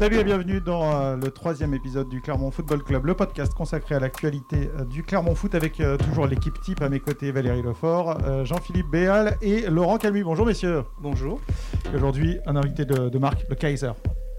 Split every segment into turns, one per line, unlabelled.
Salut et bienvenue dans euh, le troisième épisode du Clermont Football Club, le podcast consacré à l'actualité euh, du Clermont Foot avec euh, toujours l'équipe type à mes côtés Valérie Lefort, Jean-Philippe Béal et Laurent Calmy. Bonjour messieurs.
Bonjour.
Et Aujourd'hui, un invité de, de marque, le Kaiser.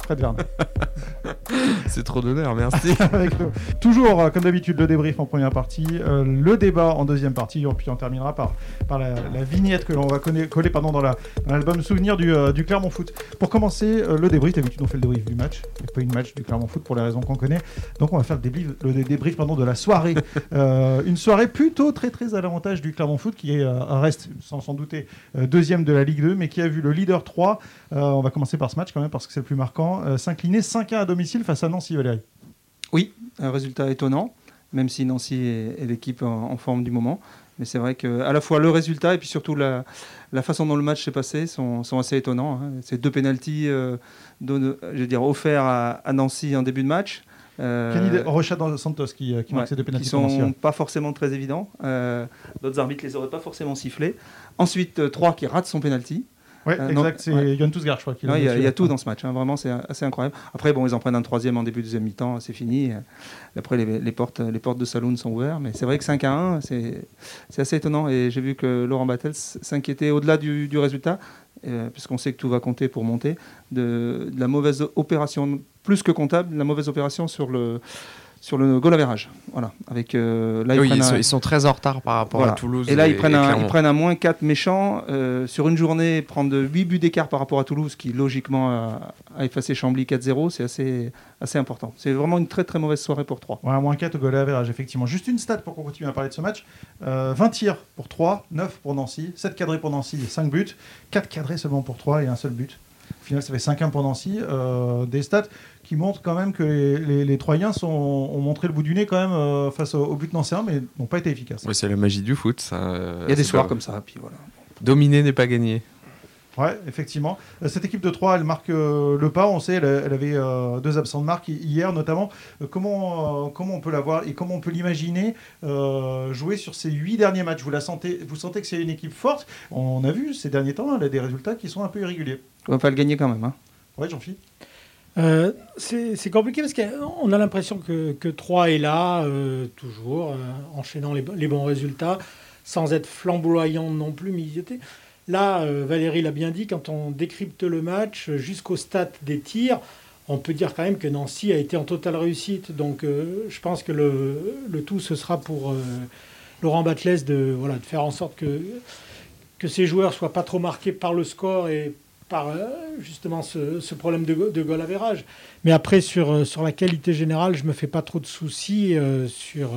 Fred Verne.
C'est trop d'honneur, merci.
avec. Toujours, euh, comme d'habitude, le débrief en première partie, euh, le débat en deuxième partie, et puis on terminera par, par la, la vignette que l'on va coller pardon, dans la- dans l'album Souvenir du, euh, du Clermont Foot. Pour commencer, euh, le débrief, d'habitude on fait le débrief du match, il n'y a pas une match du Clermont Foot pour les raisons qu'on connaît, donc on va faire le débrief, le dé- débrief pardon, de la soirée. Une soirée plutôt très très à l'avantage du Clermont Foot, qui est, reste sans s'en douter deuxième de la Ligue 2, mais qui a vu le leader 3, euh, on va commencer par ce match quand même parce que c'est le plus marquant, euh, s'incliner 5-1 à domicile face à Nancy Valérie.
Oui, un résultat étonnant, même si Nancy est, est l'équipe en, en forme du moment. Mais c'est vrai que à la fois le résultat et puis surtout la, la façon dont le match s'est passé sont, sont assez étonnants. hein. Ces deux pénalties euh, donne- je veux dire, offerts à, à Nancy en début de match. euh,
Rocha dans Santos qui, euh, qui marque
ouais,
ces deux
qui
pour Nancy,
sont pas forcément très évidents. Euh, D'autres arbitres les auraient pas forcément sifflés. Ensuite, euh, 3 qui rate son pénalty.
Ouais,
Euh,
exact, c'est
ouais.
Yann Tousgar, je crois. l'a
Ouais, Il y, a- il y a tout dans ce match, hein. vraiment c'est assez incroyable. Après, bon, ils en prennent un troisième en début de deuxième mi-temps, c'est fini. Après, les, les portes, les portes de Saloon sont ouvertes, mais c'est vrai que 5 à 1, c'est assez étonnant. Et j'ai vu que Laurent Battels s'inquiétait au-delà du, du résultat, euh, puisqu'on sait que tout va compter pour monter, de, de la mauvaise opération, plus que comptable, la mauvaise opération sur le, sur le goal average. Voilà. Avec, euh, là, ils
oui,
prennent
ils,
un-
sont, ils sont très en retard par rapport
Voilà.
à Toulouse.
et là, ils prennent, un, ils prennent un moins 4 méchant. euh, sur une journée, prendre 8 buts d'écart par rapport à Toulouse, qui logiquement a, a effacé Chambly 4-0, c'est assez, assez important. C'est vraiment une très très mauvaise soirée pour 3.
Ouais, moins 4 au goal average, effectivement. Juste une stat pour qu'on continue à parler de ce match. Euh, 20 tirs pour 3, 9 pour Nancy, 7 cadrés pour Nancy, 5 buts, 4 cadrés seulement pour 3 et un seul but. Au final, ça fait 5-1 pour Nancy. Euh, des stats qui montrent quand même que les, les, les Troyens sont, ont montré le bout du nez quand même euh, face au, au but nancéen, mais n'ont pas été efficaces.
Oui, c'est la magie du foot. Ça,
Il y a des soirs comme ça. Puis voilà.
Dominer n'est pas gagné.
Ouais, effectivement. Euh, Cette équipe de 3, elle marque euh, le pas. On sait, elle, elle avait euh, deux absents de marque hi- hier notamment. Euh, comment, euh, comment on peut la voir et comment on peut l'imaginer euh, jouer sur ces huit derniers matchs? Vous, la sentez, vous sentez que c'est une équipe forte? On a vu ces derniers temps, elle a des résultats qui sont un peu irréguliers.
On va pas le gagner quand même. hein.
Ouais, Jean-Philippe
Euh, c'est compliqué parce qu'on a l'impression que, que 3 est là, euh, toujours, euh, enchaînant les, bo- les bons résultats, sans être flamboyant non plus, mais ils étaient. Là, euh, Valérie l'a bien dit, quand on décrypte le match euh, jusqu'au stade des tirs, on peut dire quand même que Nancy a été en totale réussite. Donc euh, je pense que le, tout, ce sera pour Laurent Batles de, faire en sorte que, que ces joueurs soient pas trop marqués par le score et par justement ce, problème de, de goal average. Mais après, sur, la qualité générale, je me fais pas trop de soucis sur,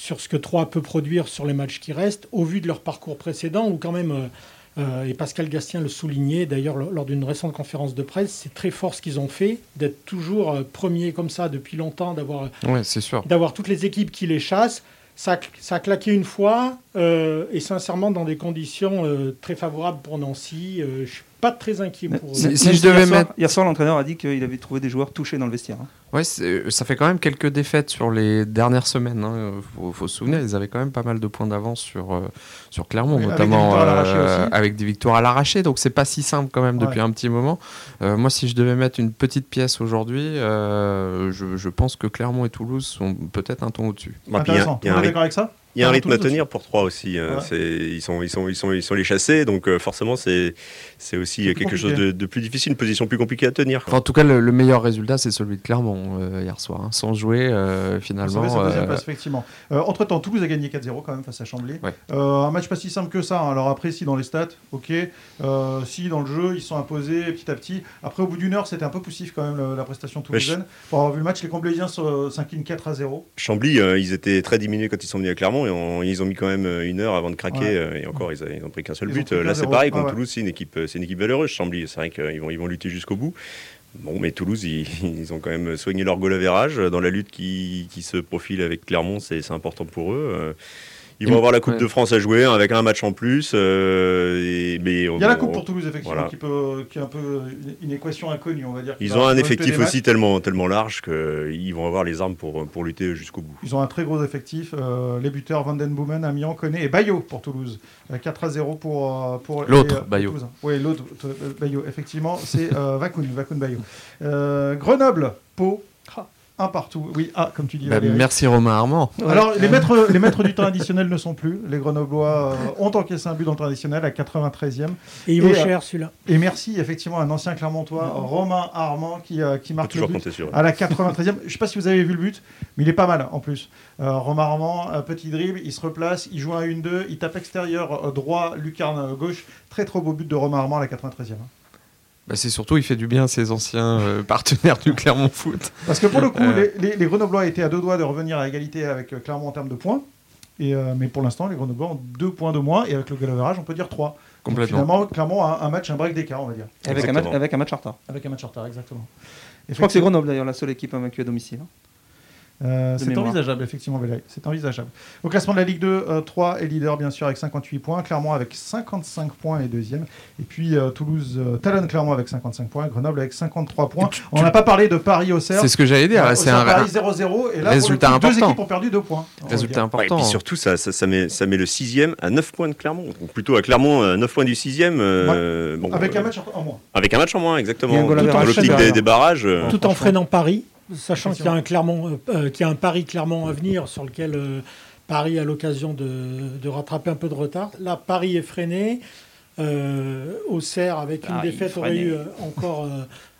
sur ce que Troyes peut produire sur les matchs qui restent, au vu de leur parcours précédent, où quand même, euh, euh, et Pascal Gastien le soulignait d'ailleurs lors d'une récente conférence de presse, c'est très fort ce qu'ils ont fait, d'être toujours euh, premiers comme ça depuis longtemps, d'avoir
Ouais, sûr.
d'avoir toutes les équipes qui les chassent. Ça, a- ça a claqué une fois, euh, et sincèrement dans des conditions euh, très favorables pour Nancy. Euh, je suis pas très inquiet pour
Si- je devais
hier soir-
mettre-
Hier soir, l'entraîneur a dit qu'il avait trouvé des joueurs touchés dans le vestiaire. hein.
Ouais, c'est- ça fait quand même quelques défaites sur les dernières semaines. Il faut, faut se souvenir, ils avaient quand même pas mal de points d'avance sur, euh, sur Clermont,
avec
notamment
des victoires à l'arraché
euh, avec des victoires à l'arraché. Donc c'est pas si simple quand même depuis un petit moment. Euh, moi, si je devais mettre une petite pièce aujourd'hui, euh, je, je pense que Clermont et Toulouse sont peut-être un ton au-dessus.
Bah,
Intéressant. est
rythme-
d'accord avec ça?
Il y a un
Ah,
rythme à tenir pour trois aussi. hein.
Ouais.
Ils, sont, ils, sont, ils, sont, ils sont les chassés, donc euh, forcément c'est c'est aussi quelque chose de, de plus difficile, une position plus compliquée à tenir.
Enfin, en tout cas, le, le meilleur résultat, c'est celui de Clermont euh, hier soir. hein. Sans jouer, euh, finalement. euh,
place, effectivement. Euh, Entre-temps, Toulouse a gagné 4-0 quand même face à Chambly.
Ouais.
Euh, un match pas si simple que ça. hein. Alors après, si dans les stats, ok. Euh, si dans le jeu, ils sont imposés petit à petit. Après, au bout d'une heure, c'était un peu poussif quand même la, la prestation toulousaine. Pour avoir vu le match, les Comblésiens s'inclinent 4 à 0.
Chambly, euh, ils étaient très diminués quand ils sont venus à Clermont et on- ils ont mis quand même euh, une heure avant de craquer.
Ouais.
euh, et encore, ils, ils ont pris qu'un seul
Ils
but. Euh, Là, c'est pareil
Ah
contre
ouais.
Toulouse, c'est une équipe, c'est une équipe valeureuse. Chambly, c'est vrai qu'ils vont, ils vont lutter jusqu'au bout. Bon, mais Toulouse, ils, ils ont quand même soigné leur goal average dans la lutte qui, qui se profile avec Clermont. C'est important pour eux. Euh, Ils vont avoir la Coupe
Ouais.
de France à jouer avec un match en plus. euh, et- mais
Il y a la coupe pour Toulouse, effectivement,
Voilà.
qui, peut, qui est un peu une, équation inconnue, on va dire.
Ils ont un effectif aussi tellement, tellement large qu'ils vont avoir les armes pour, pour lutter jusqu'au bout.
Ils ont un très gros effectif. euh, les buteurs Van Den Boomen, Amiens, Koné et Bayo pour Toulouse. Euh, 4 à 0 pour, euh, pour
L'autre,
les, euh,
Bayo.
Oui, l'autre, euh, Bayo, effectivement. C'est euh, Vacoun, Vacoun Bayo. Euh, Grenoble, Pau, un partout. Oui, ah, comme tu dis.
Bah, merci Romain Armand.
Alors, les maîtres, les maîtres du temps additionnel ne sont plus. Les Grenoblois euh, ont encaissé un but dans le temps additionnel à 93e.
Et il vaut
Et, euh,
cher celui-là.
Et merci, effectivement, à un ancien Clermontois, Romain Armand, qui, euh, qui marque le
toujours
but
compter sur
à la 93e. Je ne sais pas si vous avez vu le but, mais il est pas mal en plus. Euh, Romain Armand, petit dribble, il se replace, il joue un 1-2, il tape extérieur euh, droit, lucarne euh, gauche. Très trop beau but de Romain Armand à la 93e.
Bah, c'est surtout, il fait du bien à ses anciens euh, partenaires du Clermont Foot.
Parce que pour le coup,
Euh.
les, les, les Grenoblois étaient à deux doigts de revenir à égalité avec euh, Clermont en termes de points. Et, euh, mais pour l'instant, les Grenoblois ont deux points de moins et avec le goal average, on peut dire trois. Donc,
Complètement.
finalement, Clermont a un, match, un break d'écart, on va dire.
Avec un, match, avec un match en retard.
Avec un match en retard, exactement.
Je crois que c'est Grenoble d'ailleurs la seule équipe invaincue à domicile. hein.
Euh, c'est envisageable, effectivement, Valérie. C'est envisageable. Au classement de la Ligue 2, euh, 3 est leader, bien sûr, avec 58 points. Clermont avec 55 points est deuxième. Et puis euh, Toulouse, euh, Talon Clermont avec 55 points. Grenoble avec 53 points. On n'a pas parlé de Paris au.
C'est ce que j'allais dire. C'est un
Paris 0-0. Et là,
résultat
pour le coup, deux
important.
équipes ont perdu 2 points.
résultat.
Ouais, et
important.
puis surtout, ça, ça, ça met, ça met le sixième à 9 points de Clermont. Donc plutôt à Clermont, euh, 9 points du sixième. euh, bon,
Avec
euh,
un match en moins.
avec un match en moins, exactement. Dans l'optique
derrière.
des, des barrages.
Tout en freinant Paris, sachant qu'il y a un Clermont, euh, euh, qu'il y a un Paris Clermont à venir sur lequel euh, Paris a l'occasion de, de rattraper un peu de retard. Là, Paris est freiné. Euh, Auxerre, avec une
Ah,
défaite, aurait eu encore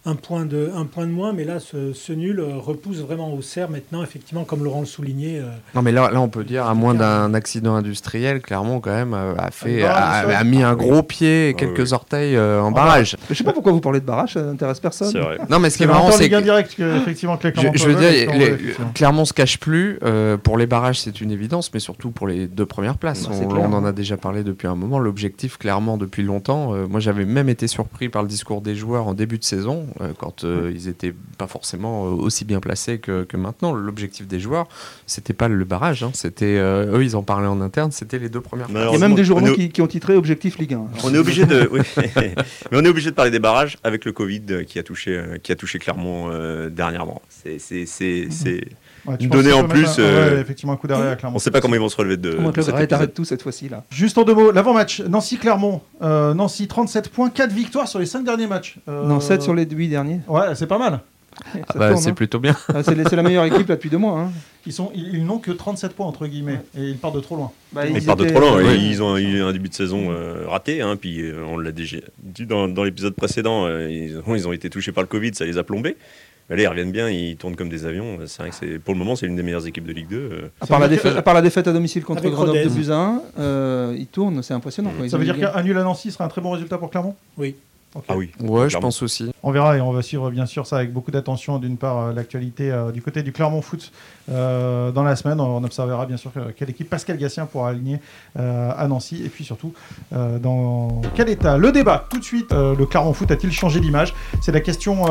un, point de, un point de moins. Mais là, ce, ce nul euh, repousse vraiment Auxerre maintenant, effectivement, comme Laurent le soulignait. euh,
Non, mais là, là, on peut dire, à moins d'un accident industriel, Clermont, quand même, euh, a, fait,
barrage
a,
au
mis un gros pied et
Ah
quelques orteils euh, en barrage.
Mais je sais pas pourquoi vous parlez de barrage, ça n'intéresse personne.
c'est vrai.
Non, mais ce qui est marrant, c'est
Ligue 1
que.
direct que, effectivement, que les
Je, veux dire, les-. Clermont se cache plus. euh, pour les barrages, c'est une évidence, mais surtout pour les deux premières places.
Bah,
on, en a déjà parlé depuis un moment. L'objectif, clairement, depuis longtemps. euh, moi, j'avais même été surpris par le discours des joueurs en début de saison, euh, quand euh, ils étaient pas forcément euh, aussi bien placés que, que maintenant. L'objectif des joueurs, c'était pas le barrage. hein, c'était euh, eux, ils en parlaient en interne. C'était les deux premières.
Il y a même des journaux
On est-
qui, qui ont titré Objectif Ligue 1.
On est obligé de, oui. mais on est obligé de parler des barrages avec le Covid qui a touché, qui a touché Clermont euh, dernièrement. C'est, c'est, c'est, c'est-
Ouais, tu
Une donnée en plus,
un-
euh,
ouais, effectivement, un coup d'arrêt à Clermont.
on ne sait pas comment ils vont se relever de,
Comment arrête tout cette fois-ci là.
Juste en deux mots, l'avant-match, Nancy-Clermont. Euh, Nancy, 37 points, 4 victoires sur les 5 derniers matchs. Euh,
Non, 7 sur les 8 derniers.
Ouais, c'est pas mal.
Ah bah, c'est
hein.
plutôt bien.
Ah, c'est la meilleure équipe là depuis deux mois. hein.
Ils, sont, ils, ils n'ont que 37 points, entre guillemets, et ils partent de trop loin.
Bah,
Ils partent de trop loin.
Ouais.
Ils ont eu un début de saison euh, raté. Hein, puis euh, on l'a déjà dit dans, dans l'épisode précédent. euh, ils, ont, ils ont été touchés par le Covid, ça les a plombés. Mais là, ils reviennent bien, ils tournent comme des avions. C'est vrai que c'est, pour le moment, c'est l'une des meilleures équipes de Ligue 2. euh.
À part, la
veut dire
défaite,
que-
à part la défaite à domicile contre
Avec
Grenoble de
Rodez.
à 1, euh, ils tournent, c'est impressionnant. quoi. Ils
Ça
ont
veut dire qu'un nul à Nancy serait un très bon résultat pour Clermont?
Oui.
Ok.
Ah oui.
Ouais, je
Clairement.
pense aussi.
On verra et on va suivre bien sûr ça avec beaucoup d'attention. D'une part, euh, l'actualité euh, du côté du Clermont Foot euh, dans la semaine. On observera bien sûr que- quelle équipe Pascal Gassien pourra aligner euh, à Nancy et puis surtout euh, dans quel état? Le débat, tout de suite, le Clermont Foot a-t-il changé d'image? C'est la question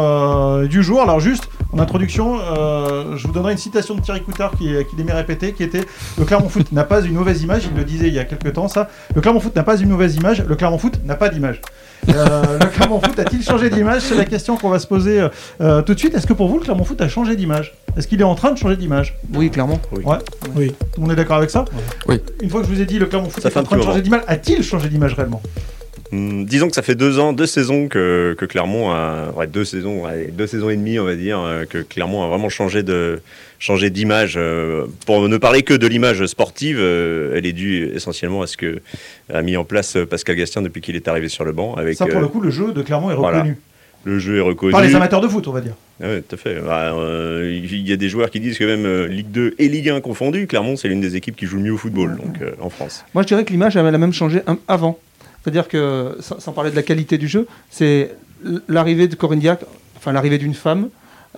du jour. Alors juste, en introduction, je vous donnerai une citation de Thierry Coutard qui, qui l'aimait répéter, qui était « Le Clermont Foot n'a pas une mauvaise image », il le disait il y a quelques temps ça. « Le Clermont Foot n'a pas une mauvaise image, le Clermont Foot n'a pas d'image ». Le Clermont Foot a-t-il changé d'image? C'est la question qu'on va se poser tout de suite. Est-ce que pour vous, le Clermont Foot a changé d'image? Est-ce qu'il est en train de changer d'image
Oui, clairement.
Ouais.
Oui.
Tout le monde est d'accord avec ça
Oui.
Une fois que je vous ai dit le Clermont Foot
Ça
est
fait
en train de changer d'image, a-t-il changé d'image réellement
Hum, disons que ça fait deux ans, deux saisons que, que Clermont a, ouais, deux saisons, ouais, deux saisons et demie, on va dire, euh, que Clermont a vraiment changé de, changé d'image. euh, Pour ne parler que de l'image sportive, euh, elle est due essentiellement à ce que a mis en place Pascal Gastien depuis qu'il est arrivé sur le banc. Avec
Ça, pour
euh,
le coup, le jeu de Clermont est
voilà. Le jeu est reconnu.
Par les amateurs de foot, on va dire.
Ah ouais, tout à fait. Bah, euh, Il y a des joueurs qui disent que même euh, Ligue 2 et Ligue 1 confondus, Clermont c'est l'une des équipes qui joue le mieux au football donc, euh, en France.
Moi, je dirais que l'image, elle a même changé avant. C'est-à-dire que, sans, sans parler de la qualité du jeu, c'est l'arrivée de Corinne Diac, enfin l'arrivée d'une femme.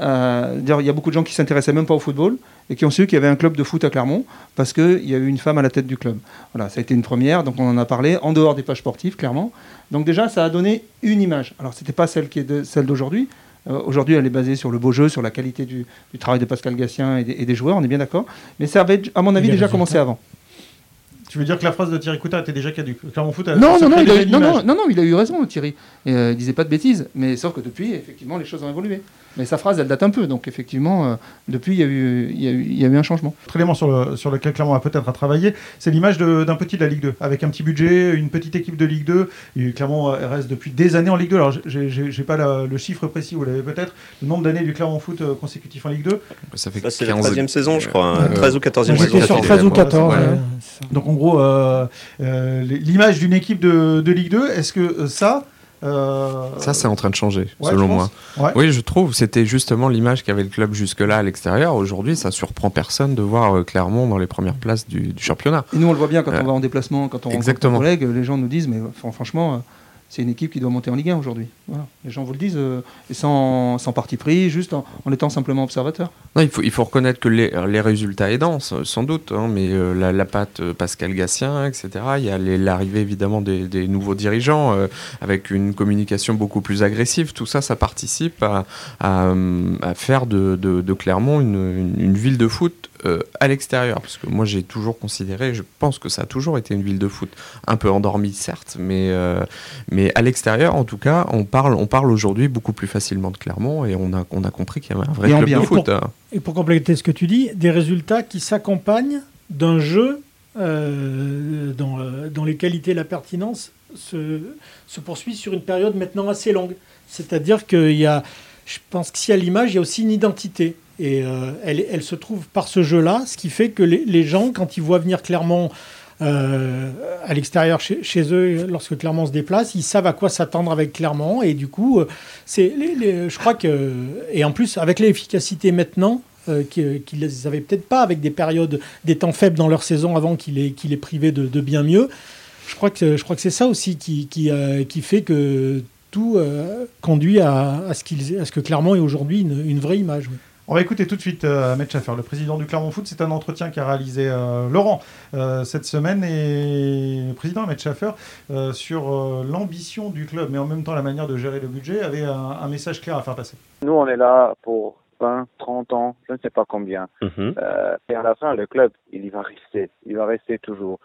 Euh, dire, il y a beaucoup de gens qui s'intéressaient même pas au football et qui ont su qu'il y avait un club de foot à Clermont parce qu'il y a eu une femme à la tête du club. Voilà, ça a été une première, donc on en a parlé en dehors des pages sportives, clairement. Donc déjà, ça a donné une image. Alors, c'était pas celle qui est de, celle d'aujourd'hui. Euh, aujourd'hui, elle est basée sur le beau jeu, sur la qualité du, du travail de Pascal Gassien et des, et des joueurs, on est bien d'accord. Mais ça avait, à mon avis, déjà commencé avant.
Tu veux dire que la phrase de Thierry Coutard était déjà caduque? Clermont Foot a
Non, non, non, il a, eu- non, non, non, il a eu raison, Thierry. Et, euh, il disait pas de bêtises. Mais sauf que depuis, effectivement, les choses ont évolué. Mais sa phrase, elle date un peu. Donc, effectivement, euh, depuis, il y, a eu, il, y a eu, il y a eu un changement.
Autre élément sur, le, sur lequel Clermont a peut-être à travailler, c'est l'image d'un petit de la Ligue 2, avec un petit budget, une petite équipe de Ligue 2. Et Clermont euh, reste depuis des années en Ligue 2. Alors, j'ai- pas la- le chiffre précis, vous l'avez peut-être, le nombre d'années du Clermont Foot euh, consécutif en Ligue 2.
Ça fait
c'est la
15
13e saison, je crois. hein.
Ouais.
13 ou 14e
Moi, J'étais
saison.
sur
Ouais,
13 ou
ouais,
14.
ouais.
Donc en gros, euh, euh, l'image d'une équipe de, de Ligue 2, est-ce que ça... euh,
Ça, c'est en train de changer,
ouais,
selon moi.
Ouais.
Oui, je trouve. C'était justement l'image qu'avait le club jusque-là à l'extérieur. Aujourd'hui, ça surprend personne de voir euh, Clermont dans les premières places du, du championnat.
Et nous, on le voit bien quand
Euh,
on va en déplacement, quand on rencontre
exactement.
nos collègues, les gens nous disent, mais fran- franchement, euh, c'est une équipe qui doit monter en Ligue 1 aujourd'hui. Les gens vous le disent, euh, sans, sans parti pris, juste en, étant simplement observateur.
Il, faut, reconnaître que les, les résultats aidants, sans doute, hein, mais euh, la, patte euh, Pascal Gassien, etc. Il y a l'arrivée évidemment des, nouveaux dirigeants avec une communication beaucoup plus agressive. Tout ça, ça participe à, faire de, Clermont une ville de foot euh, à l'extérieur. Parce que moi, j'ai toujours considéré, je pense que ça a toujours été une ville de foot, un peu endormie certes, mais, euh, mais à l'extérieur, en tout cas, on parle, on parle aujourd'hui beaucoup plus facilement de Clermont et on a, on a compris qu'il y avait un vrai
Et
club
bien.
de
Et pour-
foot. hein.
Et pour compléter ce que tu dis, des résultats qui s'accompagnent d'un jeu euh, dont, euh, les qualités et la pertinence se, se poursuivent sur une période maintenant assez longue. C'est-à-dire qu'il y a, je pense que si à l'image, il y a aussi une identité. Et euh, elle, se trouve par ce jeu-là, ce qui fait que les, gens, quand ils voient venir Clermont euh, à l'extérieur chez, chez eux, lorsque Clermont se déplace, ils savent à quoi s'attendre avec Clermont. Et du coup, euh, c'est je crois que. Et en plus, avec l'efficacité maintenant, euh, qui- qu'ils les avaient peut-être pas avec des périodes, des temps faibles dans leur saison avant qu'il les privait de, bien mieux. Je crois que, je crois que c'est ça aussi qui, fait que tout conduit à, ce qu'ils, à ce que Clermont est aujourd'hui une, vraie image.
On va écouter tout de suite euh, Ahmed Schaffer, le président du Clermont Foot. C'est un entretien qu'a réalisé euh, Laurent euh, cette semaine et le président Ahmed Schaffer euh, sur euh, l'ambition du club, mais en même temps la manière de gérer le budget, avait un, un message clair à faire passer.
Nous, on est là pour 20, 30 ans, je ne sais pas combien.
Mhm.
Euh, et à la fin, le club, il y va rester. Il va rester toujours.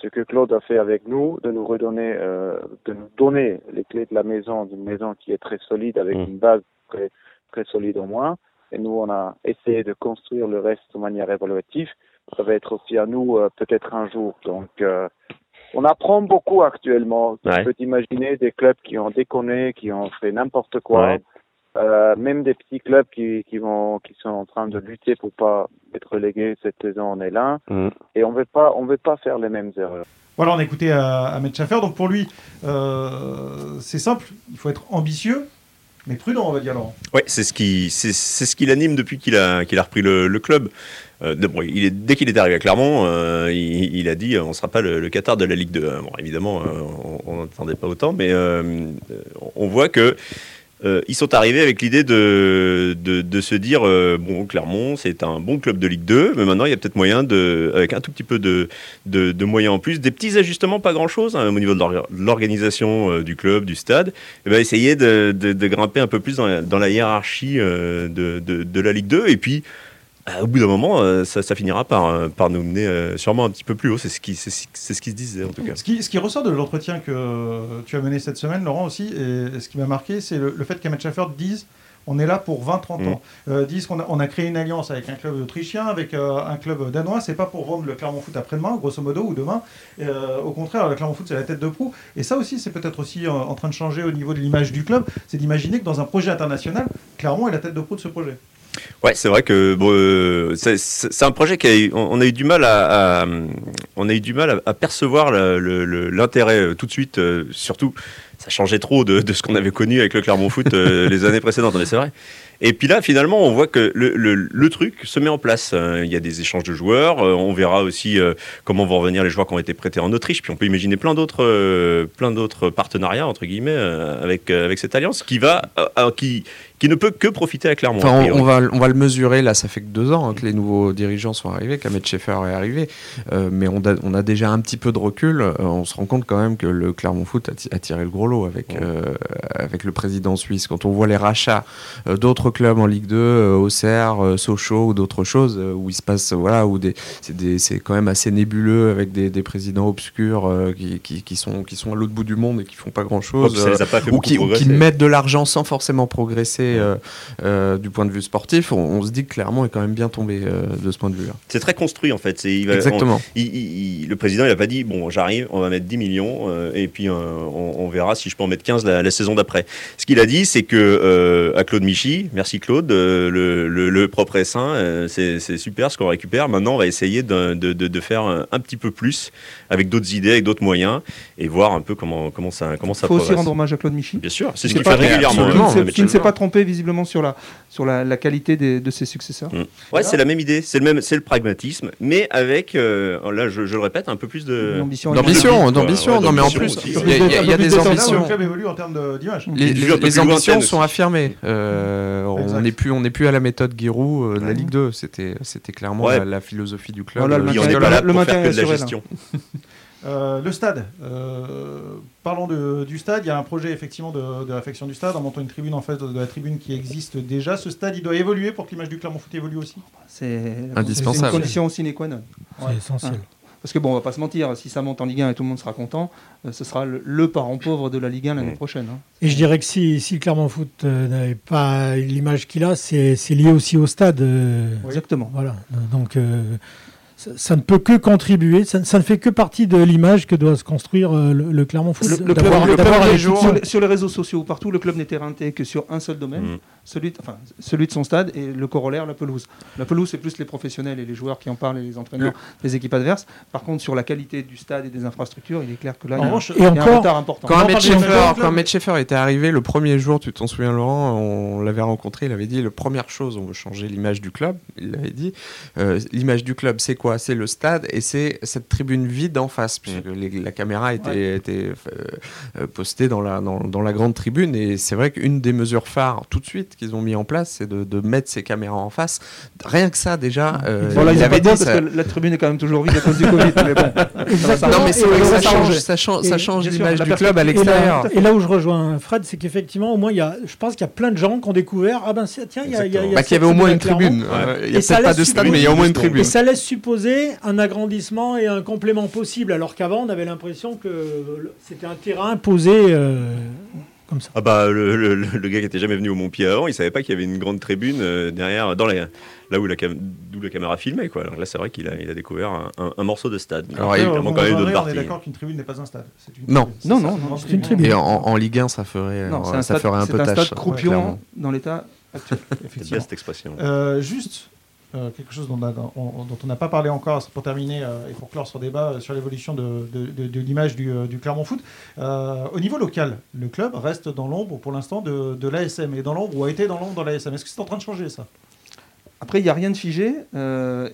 Ce que Claude a fait avec nous, de nous redonner, euh, de nous donner les clés de la maison, d'une maison qui est très solide, avec
Mm.
une base très, très solide au moins. Et nous, on a essayé de construire le reste de manière évaluative. Ça va être aussi à nous, euh, peut-être un jour. Donc, euh, on apprend beaucoup actuellement.
Ouais.
Tu peux t'imaginer des clubs qui ont déconné, qui ont fait n'importe quoi.
Ouais.
Euh, même des petits clubs qui, qui vont, qui sont en train de lutter pour pas être relégués cette saison, on est là.
Mhm.
Et on veut pas, on veut pas faire les mêmes erreurs.
Voilà, on a écouté Ahmed Schaffer. Donc pour lui, euh, c'est simple, il faut être ambitieux, mais prudent, on va dire.
Ouais, c'est ce qui, c'est, ce qui l'anime depuis qu'il a, repris le, club. Euh, dès qu'il est arrivé à Clermont, euh, il, a dit euh, on ne sera pas le, le Qatar de la Ligue 2. Bon, évidemment, on n'attendait pas autant, mais on voit que euh, ils sont arrivés avec l'idée de, de, de se dire euh, bon, Clermont, c'est un bon club de Ligue 2, mais maintenant il y a peut-être moyen de, avec un tout petit peu de, de, de moyens en plus, des petits ajustements, pas grand-chose hein, au niveau de l'or- de l'organisation euh, du club, du stade, et ben, essayer de, de, grimper un peu plus dans la, dans la hiérarchie euh, de, de la Ligue 2. Et puis, euh, au bout d'un moment, euh, ça, ça finira par, euh, par nous mener euh, sûrement un petit peu plus haut. C'est ce qui, c'est, c'est ce qui se disait en tout cas.
Ce qui, ce qui ressort de l'entretien que tu as mené cette semaine, Laurent, aussi, et, ce qui m'a marqué, c'est le, le fait qu'Ahmed Schaffer dise on est là pour 20-30 ans. Euh, disent qu'on a, on a créé une alliance avec un club autrichien, avec euh, un club danois. C'est pas pour vendre le Clermont Foot après-demain, grosso modo, ou demain. Euh, au contraire, le Clermont Foot, c'est la tête de proue. Et ça aussi, c'est peut-être aussi en train de changer au niveau de l'image du club. C'est d'imaginer que dans un projet international, Clermont est la tête de proue de ce projet.
Ouais, c'est vrai que bon, euh, c'est- un projet qui a eu- on, a eu du mal à, à- on a eu du mal à, percevoir l'intérêt euh, tout de suite, euh, surtout ça changeait trop de, de ce qu'on avait connu avec le Clermont Foot les années précédentes, mais c'est vrai. Et puis là, finalement, on voit que le, le- le truc se met en place. Euh, Il y a des échanges de joueurs. on verra aussi comment vont revenir les joueurs qui ont été prêtés en Autriche. Puis on peut imaginer plein d'autres, plein d'autres partenariats entre guillemets avec avec cette alliance qui va, qui qui ne peut que profiter à Clermont.
Enfin, on, va, on va le mesurer, là, ça fait que deux ans hein, que les nouveaux dirigeants sont arrivés, qu'Ahmed Schaeffer est arrivé, Euh, mais on a, on a déjà un petit peu de recul, Euh, on se rend compte quand même que le Clermont Foot a, ti- a tiré le gros lot avec, euh, avec le président suisse. Quand on voit les rachats d'autres clubs en Ligue 2, euh, Auxerre, Sochaux ou d'autres choses où il se passe, voilà, où des, c'est, des, c'est quand même assez nébuleux avec des, des présidents obscurs qui, qui, qui sont, qui sont à l'autre bout du monde et qui font pas grand
Ouais,
chose.
puis ça les a pas fait
ou ou qui mettent de l'argent sans forcément progresser euh, euh, du point de vue sportif, on, on se dit que Clermont est quand même bien tombé euh, de ce point de vue-là.
C'est très construit en fait. C'est, il va-
Exactement.
il- il- il- le président il a pas dit bon j'arrive, on va mettre 10 millions euh, et puis euh, on, on verra si je peux en mettre 15 la, la saison d'après. Ce qu'il a dit c'est que euh, à Claude Michy, merci Claude, euh, le, le- le propre et sain, euh, c'est, c'est super ce qu'on récupère. Maintenant on va essayer de, de- de- de faire un, un petit peu plus avec d'autres idées, avec d'autres moyens et voir un peu comment, comment ça, comment ça
Il faut aussi rendre hommage à Claude Michy.
Bien sûr, c'est ce
Qui
qu'il fait régulièrement.
absolument,
qui ne s'est- pas trompé visiblement sur la, sur la, la qualité des- de ses successeurs.
Ouais, c'est la même idée, c'est le même, c'est le pragmatisme, mais avec, euh, là, je, je le répète, un peu plus de.
D'ambition,
Ouais,
d'ambition, non mais en plus, il y a, il y a- il y a des ambitions.
Le club évolue en termes d'image.
Les, les- les ambitions sont affirmées. Euh, on n'est plus, on n'est plus à la méthode Giroud euh, de la. Ligue 2. C'était, c'était clairement
Ouais.
la, la philosophie du club.
Voilà, le maintien
pas là
le
pour
maintien
faire que de la gestion.
Euh, le stade. Euh, parlons de- du stade. Il y a un projet effectivement de, de réfection du stade en montant une tribune en fait de, de la tribune qui existe déjà. Ce stade, il doit évoluer pour que l'image du Clermont Foot évolue aussi?
C'est
Indispensable.
c'est une condition sine qua non.
C'est essentiel.
Parce que bon, on va pas se mentir, si ça monte en Ligue 1 et tout le monde sera content, euh, ce sera le, le parent pauvre de la Ligue 1 l'année prochaine. hein.
Et je dirais que si, si le Clermont Foot n'avait pas l'image qu'il a, c'est lié aussi au stade. euh,
Exactement.
Voilà. Donc, euh, ça, ça ne peut que contribuer. Ça, ne- ça ne fait que partie de l'image que doit se construire euh, le, le Clermont Foot.
Le, le club,
D'avoir-
le club
d'avoir
est
un
sur,
équipement.
les, sur les réseaux sociaux, partout, le club n'était renté que sur un seul domaine,
Mm.
Celui, de, enfin, celui de son stade et le corollaire, la pelouse. La pelouse, c'est plus les professionnels et les joueurs qui en parlent et les entraîneurs des équipes adverses. Par contre, sur la qualité du stade et des infrastructures, il est clair que là,
En
il y a, un-
revanche,
il y a un
encore-
retard important.
Quand
des
Schaeffer, quand était arrivé le premier jour, tu t'en souviens Laurent, on l'avait rencontré, il avait dit la première chose, on veut changer l'image du club. Il l'avait dit. Euh, l'image du club, c'est quoi? C'est le stade et c'est cette tribune vide en face, puisque les- la caméra était, était euh, euh, postée dans la, dans, dans la grande tribune. Et c'est vrai qu'une des mesures phares tout de suite qu'ils ont mis en place, c'est de, de mettre ces caméras en face. Rien que ça, déjà, euh,
Voilà,
il
il
avait
avait
dit
parce
ça-
que la tribune est quand même toujours vide à cause du Covid. mais bon.
Non, mais c'est
Et
vrai que
on
ça change, ça change, ça l'image du club à
Et là,
l'extérieur.
et là où je rejoins Fred, c'est qu'effectivement, au moins, il y a, je pense qu'il y a plein de gens qui ont découvert, ah ben tiens, il y a, y a- y a
Bah, qu'il y avait au moins une tribune. Il y a peut-être pas de stade, mais il y a au moins une tribune.
Et ça laisse supposer un agrandissement et un complément possible, alors qu'avant, on avait l'impression que c'était un terrain posé euh, comme ça.
Ah bah le, le- le- gars qui était jamais venu au Montpied avant, il savait pas qu'il y avait une grande tribune euh, derrière, dans la, là où la, cam- d'où la caméra filmait quoi. Alors là c'est vrai qu'il a, il a découvert un, un- un morceau de stade.
Alors, il-
manque
on,
quand même d'autres
on est d'accord qu'une tribune n'est pas un stade. C'est une
Non.
tribune.
Non,
C'est
non,
ça,
non,
grande
c'est une tribune.
Et en, en Ligue 1, ça ferait,
non,
euh,
c'est un
ça
stade,
ferait un
c'est
peu
un
tâche.
stade croupion
clairement.
dans l'état actuel.
C'est bien
Effectivement.
cette expression.
Euh, juste euh, quelque chose dont on n'a pas parlé encore pour terminer euh, et pour clore ce débat euh, sur l'évolution de, l'image du, du Clermont Foot. Au niveau local, le club reste dans l'ombre pour l'instant de, l'ASM et dans l'ombre ou a été dans l'ombre dans l'ASM. Est-ce que c'est en train de changer ça?
Après, il n'y a rien de figé.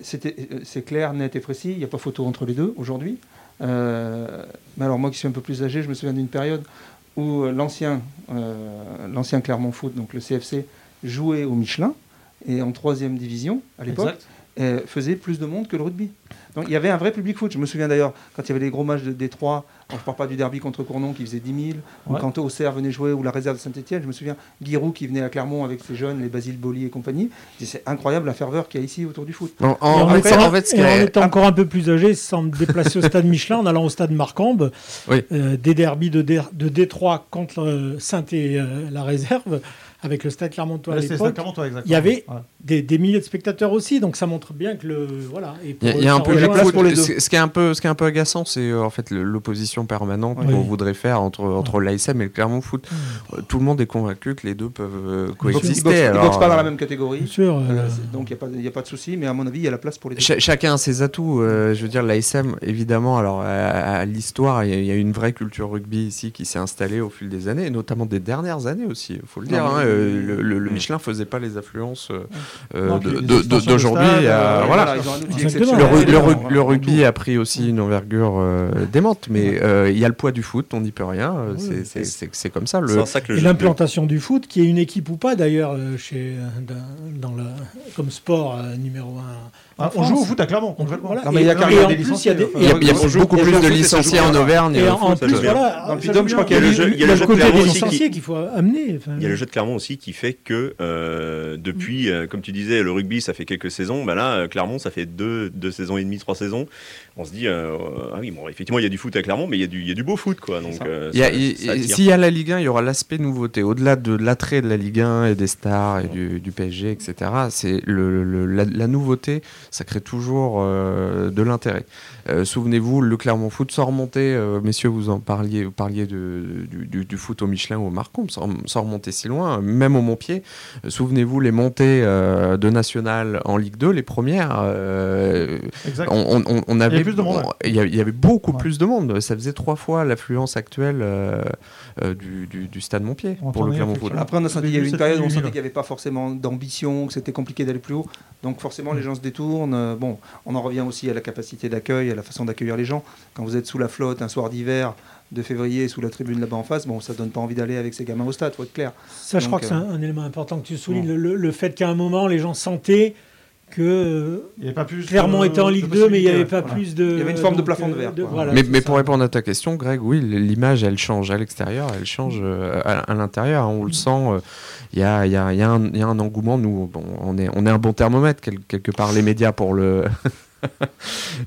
c'est clair, net et précis. Il n'y a pas photo entre les deux aujourd'hui. Mais alors, moi qui suis un peu plus âgé, je me souviens d'une période où l'ancien l'ancien Clermont Foot, donc le CFC, jouait au Michelin et en troisième division à l'époque. Euh, faisait plus de monde que le rugby. Donc il y avait un vrai public foot. Je me souviens d'ailleurs quand il y avait les gros matchs de Détroit, je ne parle pas du derby contre Cournon qui faisait 10 000, ou
Ouais.
quand Auxerre venait jouer, ou la réserve de Saint-Etienne, je me souviens Giroud qui venait à Clermont avec ses jeunes, les Basile Boli et compagnie. C'est incroyable la ferveur qu'il y a ici autour du foot.
En,
étant,
en fait, ce qui
et en
est-
étant encore un peu plus âgé, sans me déplacer au stade Michelin, en allant au stade Marcambe,
Oui.
euh, des derbies de, Dé- de Détroit contre euh, Saint et euh, la réserve, avec le stade Clermontois à l'époque, il y avait
Ouais.
des, des milliers de spectateurs aussi, donc ça montre bien que le voilà.
Il y a, y un peu
la
de
rejoint-
place pour les deux.
Ce ce qui est un peu, ce qui est un peu agaçant, c'est en fait le- permanente
Oui.
qu'on voudrait faire entre entre l'ASM et le Clermont Foot. Euh, Tout le monde est convaincu que les deux peuvent euh, coexister.
ils
alors,
boxent pas dans la
euh,
même catégorie.
Bien sûr. euh,
c'est- donc il n'y a, pas de- il y a pas de souci, mais à mon avis, il y a la place pour les deux.
Cha- chacun a ses atouts. euh, je veux dire, l'ASM, évidemment, alors à, à l'histoire, il y, a- il y a une vraie culture rugby ici qui s'est installée au fil des années, et notamment des dernières années aussi. Il faut le dire.
Non,
hein,
mais-
euh, le, le- le. Michelin faisait pas les affluences d'aujourd'hui.
euh,
voilà. Le, rugby a pris aussi une envergure euh, démente, mais il y a le poids du foot, on n'y peut rien. euh,
Oui.
c'est- comme ça.
C'est
Le,
en ça que le
Et
jeu-
l'implantation du foot, qui est une équipe ou pas d'ailleurs, euh, euh, dans, comme sport euh, numéro un
Ah, on
France.
joue au foot à Clermont,
voilà.
Non, mais il y a
il y a
en
des
plus, il y a
licenciés,
des-
enfin,
Il y a, il y a
On joue-
beaucoup plus de licenciés en. Auvergne.
Et
euh,
en, plus, voilà,
Dans le
ça
Puy-de-Dôme,
joue
je crois qu'il y a
le jeu- il y a le jeu de Clermont aussi qui-
licenciés qu'il faut amener.
Il y a le jeu de Clermont aussi qui fait que euh, depuis, euh, comme tu disais, le rugby ça fait quelques saisons. Bah là, euh, Clermont ça fait deux, deux saisons et demie, trois saisons. On se dit, euh, ah oui, bon, effectivement il y a du foot à Clermont, mais il y a du, il y a du beau foot quoi. Donc euh.
S'il y a la Ligue 1, il y aura l'aspect nouveauté. Au-delà de l'attrait de la Ligue 1 et des stars et du, du PSG, etc., c'est le, le- la, la nouveauté, ça crée toujours euh, de l'intérêt. Euh, Souvenez-vous, le Clermont Foot sans remonter, euh, messieurs, vous en parliez, vous parliez de, du, du- du foot au Michelin ou au Marcombe, sans, sans remonter si loin, même au Montpied. Euh, Souvenez-vous les montées euh, de National en Ligue 2, les premières. euh, on, on- on avait
plus de monde, ouais.
il y avait beaucoup
Ouais.
plus de monde. Ça faisait trois fois l'affluence actuelle euh, euh, du, du- du stade Montpied pour le Clermont Foot.
Après, on a senti qu'il y avait une période où on sentait qu'il n'y avait pas forcément d'ambition, que c'était compliqué d'aller plus haut. Donc forcément, les gens se détournent. Euh, Bon, on en revient aussi à la capacité d'accueil, à la façon d'accueillir les gens. Quand vous êtes sous la flotte un soir d'hiver de février, sous la tribune là-bas en face, bon, ça donne pas envie d'aller avec ces gamins au stade, faut être clair.
Ça, je crois que c'est
euh,
un, un élément important que tu soulignes.
bon.
Le, fait qu'à un moment, les gens sentaient que euh,
Il y avait pas plus.
Clermont
de-
était en Ligue 2, mais il n'y avait pas
voilà.
plus de.
Il y avait une forme de plafond de verre,
voilà,
mais pour répondre à ta question, Greg, oui, l'image, elle change à l'extérieur, elle change à, à l'intérieur. On le sent. Il y, a, y a- y a un engouement. Nous, on, est, on est un bon thermomètre, quel- quelque part, les médias, pour le,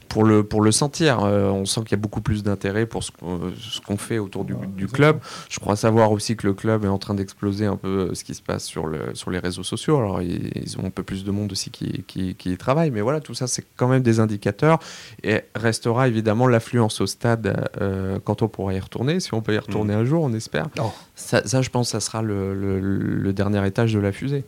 pour le, pour le sentir. Euh, on sent qu'il y a beaucoup plus d'intérêt pour ce qu'on ce qu'on fait autour du, club. Je crois savoir aussi que le club est en train d'exploser un peu euh, ce qui se passe sur, le, sur les réseaux sociaux. Alors, ils, ils ont un peu plus de monde aussi qui, qui, qui y travaille. Mais voilà, tout ça, c'est quand même des indicateurs. Et restera évidemment l'affluence au stade euh, quand on pourra y retourner. Si on peut y retourner un jour, on espère.
Oh.
Ça, ça, je pense, ça sera le, le- le dernier étage de la fusée.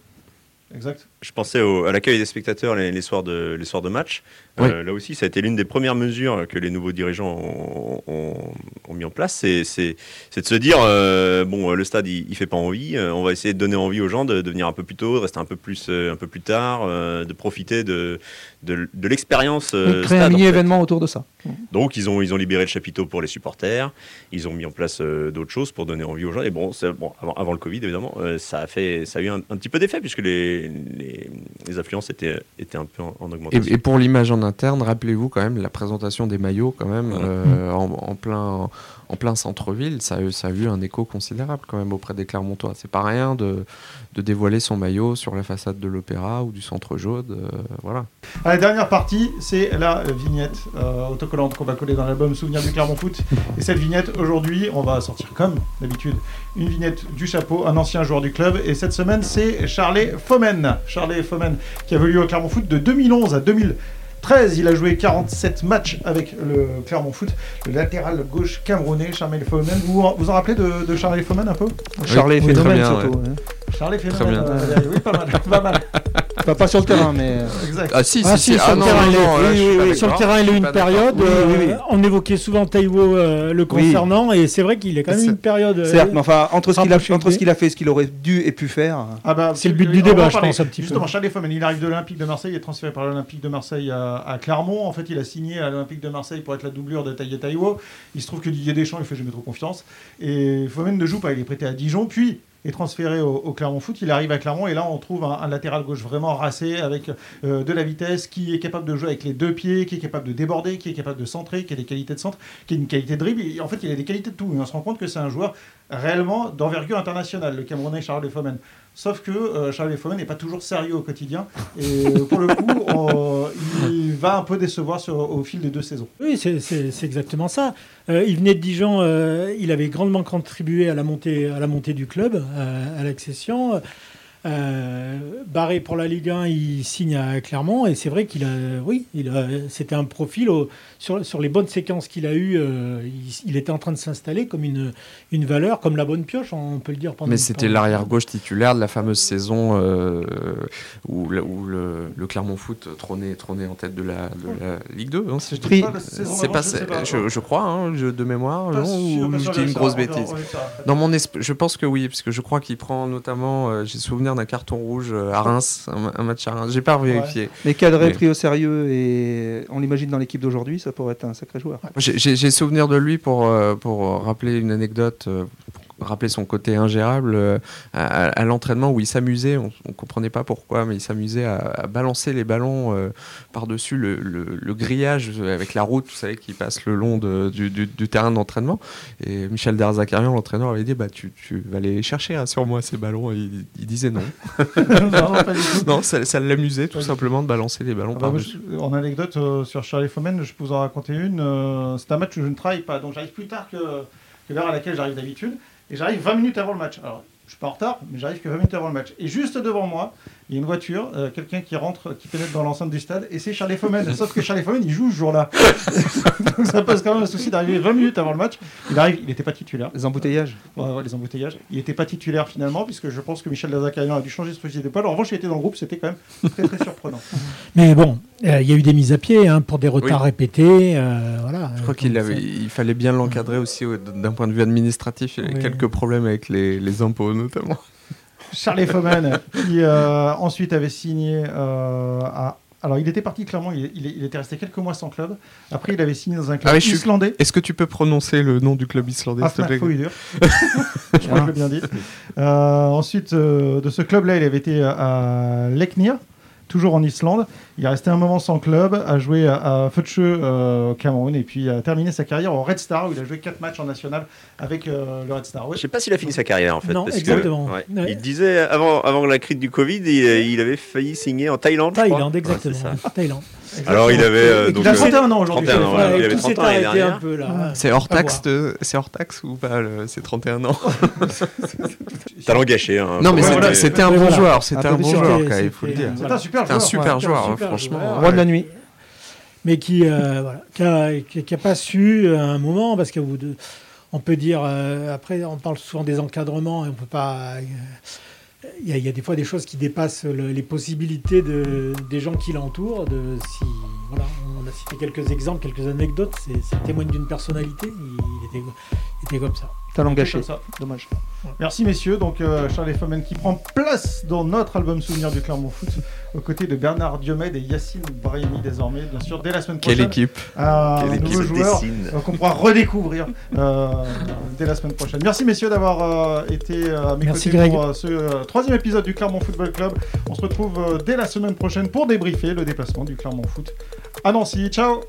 Exact.
Je pensais au- à l'accueil des spectateurs les, les soirs de, les soirs de match. Euh, là aussi, ça a été l'une des premières mesures que les nouveaux dirigeants ont, ont- ont mis en place. C'est, c'est- c'est de se dire euh, bon, euh, le stade, il, il fait pas envie. on va essayer de donner envie aux gens de, de venir un peu plus tôt, de rester un peu plus, un peu plus tard, euh, de profiter de, de, de l'expérience.
créer
stade,
un
en fait.
mini-événement autour de ça.
Donc ils ont, ils ont libéré le chapiteau pour les supporters, ils ont mis en place d'autres choses pour donner envie aux gens. Et bon, c'est- bon avant, avant le Covid évidemment, ça, a fait, ça a eu un, un petit peu d'effet puisque les, les, les affluences étaient, étaient un peu en, en augmentation.
Et, et pour l'image en interne, rappelez-vous quand même la présentation des maillots quand même euh, en, en plein en plein centre-ville, ça, a eu- un écho considérable quand même auprès des Clermontois. C'est pas rien de, de dévoiler son maillot sur la façade de l'Opéra ou du Centre Jaune, euh, voilà.
Allez, dernière partie, c'est la vignette euh, autocollante qu'on va coller dans l'album Souvenir du Clermont Foot. Et cette vignette, aujourd'hui, on va sortir comme d'habitude une vignette du chapeau, un ancien joueur du club. Et cette semaine, c'est Charlet Fomen. Charlet Fomen qui a évolué au Clermont Foot de 2011 à 2013. Il a joué 47 matchs avec le Clermont Foot, le latéral gauche camerounais, Charlet Fomen. Vous vous en rappelez de, de Charlet Fomen un peu?
Charlet
oui,
phénomène
très bien,
surtout. hein.
Fomen,
Très bien.
euh, oui, pas mal, pas mal.
Pas, pas sur le terrain, mais. euh,
Exact.
Ah si,
Ah
si,
si,
si.
sur
Ah
le
non,
terrain,
non,
il est-
non, là,
oui,
je suis
oui,
pas
oui, sur le
d'accord.
terrain, il a eu une période.
Oui, oui, oui.
euh, On évoquait souvent Taïwo euh, le concernant, et c'est vrai qu'il a quand même une période.
Certes, mais enfin, entre ce qu'il a, entre ce qu'il a fait et ce qu'il aurait dû et pu faire.
Ah bah,
C'est le but du débat, je pense, un petit peu.
Justement, Charles Fomen, il arrive de l'Olympique de Marseille, il est transféré par l'Olympique de Marseille à, à Clermont. En fait, il a signé à l'Olympique de Marseille pour être la doublure de Taïwo. Il se trouve que Didier Deschamps, il fait jamais trop confiance. Et Fomen ne joue pas, il est prêté à Dijon, puis est transféré au, Clermont Foot. Il arrive à Clermont et là, on trouve un, latéral gauche vraiment racé avec euh, de la vitesse, qui est capable de jouer avec les deux pieds, qui est capable de déborder, qui est capable de centrer, qui a des qualités de centre, qui a une qualité de dribble. En fait, il a des qualités de tout. Et on se rend compte que c'est un joueur réellement d'envergure internationale, le Camerounais Charles Fomen. Sauf que euh, Charles Fomen n'est pas toujours sérieux au quotidien. Et euh, pour le coup, il va un peu décevoir sur- au fil des deux saisons.
Oui, c'est- exactement ça. Euh, il venait de Dijon, euh, il avait grandement contribué à la montée, à la montée du club, à, à l'accession. Euh, barré pour la Ligue 1, il signe à Clermont et c'est vrai qu'il a, oui, il a- c'était un profil au- sur, sur les bonnes séquences qu'il a eues. euh, il, il était en train de s'installer comme une, une valeur, comme la bonne pioche, on peut le dire. Pendant,
Mais c'était
pendant-
l'arrière gauche titulaire de la fameuse saison euh, où, le, où le- le Clermont Foot trônait, trônait en tête de la, de la Ligue 2. hein, si je pas- C'est pas,
je sais pas.
je, je crois, hein, je- de mémoire,
Pas
non,
sûr,
ou je dis une grosse bêtise. Dans mon esp- je pense que oui, parce que je crois qu'il prend notamment, euh, j'ai souvenir d'un carton rouge euh, à Reims, un, un match à Reims. J'ai pas vérifié.
Mais cadré,
Mais-
pris au sérieux et on l'imagine dans l'équipe d'aujourd'hui, ça pourrait être un sacré joueur.
J'ai souvenir de lui pour, euh, pour rappeler une anecdote. euh, rappelé son côté ingérable euh, à, à l'entraînement où il s'amusait, on, on comprenait pas pourquoi, mais il s'amusait à, à balancer les ballons euh, par-dessus le, le- le grillage avec la route, vous savez, qui passe le long de- du, du- du terrain d'entraînement. Et Michel Derzakarian, l'entraîneur, avait dit bah, tu, tu vas les chercher hein, sur moi ces ballons. Et il, il disait non.
non,
ça, ça l'amusait tout simplement de balancer les ballons
Ah bah,
par-dessus.
en anecdote euh, sur Charlie Fomen, je peux vous en raconter une. c'est un match où je ne travaille pas, donc j'arrive plus tard que, que l'heure à laquelle j'arrive d'habitude. Et j'arrive 20 minutes avant le match. Alors, je suis pas en retard, mais j'arrive que 20 minutes avant le match. Et juste devant moi, il y a une voiture, euh, quelqu'un qui rentre, qui pénètre dans l'enceinte du stade, et c'est Charlie Fomen. Sauf que Charlie Fomen, il joue ce jour-là. donc ça pose quand même un souci d'arriver 20 minutes avant le match. Il arrive, il n'était pas titulaire.
Les embouteillages.
Ouais, ouais, les embouteillages. Il n'était pas titulaire finalement, puisque je pense que Michel Lazakarian a dû changer ce fusil d'épaule. En revanche, il était dans le groupe, c'était quand même très très surprenant.
Mais bon, euh, il y a eu des mises à pied hein, pour des retards
Oui.
répétés. euh, voilà.
Je crois qu'il avait, il fallait bien l'encadrer aussi au- d'un point de vue administratif. Il y avait
Oui.
quelques problèmes avec les, les impôts notamment.
Charlie Foman, qui euh, ensuite avait signé euh, à. Alors, il était parti clairement, il, il- il était resté quelques mois sans club. Après, il avait signé dans un club
Ah suis-
islandais.
Est-ce que tu peux prononcer le nom du club islandais s'il te
Afna
plaît
Foydur. je crois que je l'ai bien dit. Euh, ensuite, de ce club-là, il avait été à Leknir, toujours en Islande. Il est resté un moment sans club, a joué à, à euh, au Cameroun et puis a terminé sa carrière au Red Star où il a joué 4 matchs en national avec euh, le Red Star. Ouais.
Je sais pas s'il a fini sa carrière en fait.
Non,
parce que,
exactement.
ouais,
Ouais.
Il disait avant, avant la crise du Covid, il, il avait failli signer en Thaïlande.
Thaïlande, exactement. Thaïlande.
Alors, il avait, euh, donc,
il a
euh,
31 ans aujourd'hui.
31 ans,
Voilà.
voilà. il avait
tout
30
s'est
ans l'année dernière.
là.
C'est hors taxe, de- c'est hors taxe ou pas le- C'est 31 ans.
Talent gâché. hein.
non, mais c'était
ouais,
c'était un bon
voilà.
joueur. C'était un bon joueur,
C'était-
il faut le
c'était-
dire.
C'est un super joueur.
super
Ouais,
joueur,
super
franchement.
Roi de la nuit.
mais qui euh, voilà, qui a, qui- qui a pas su à un moment parce qu'au bout de on peut dire euh, après on parle souvent des encadrements et on peut pas euh, il y, a- des fois des choses qui dépassent le- les possibilités de, des gens qui l'entourent. Si on a cité quelques exemples, quelques anecdotes. Ça témoigne d'une personnalité. Il était comme ça.
Talent gâché.
comme ça.
Dommage.
Merci messieurs, donc euh, Charles Fomen qui prend place dans notre album souvenir du Clermont Foot aux côtés de Bernard Diomède et Yacine Brahimi désormais, bien sûr, dès la semaine
Quelle
prochaine.
équipe
Un
Quelle équipe
nouveau joueur
dessine.
euh, qu'on pourra redécouvrir euh, dès la semaine prochaine. Merci messieurs d'avoir euh, été à mes
Merci,
côtés
Greg.
pour euh, ce euh, troisième épisode du Clermont Football Club. On se retrouve euh, dès la semaine prochaine pour débriefer le déplacement du Clermont Foot à Nancy. Ciao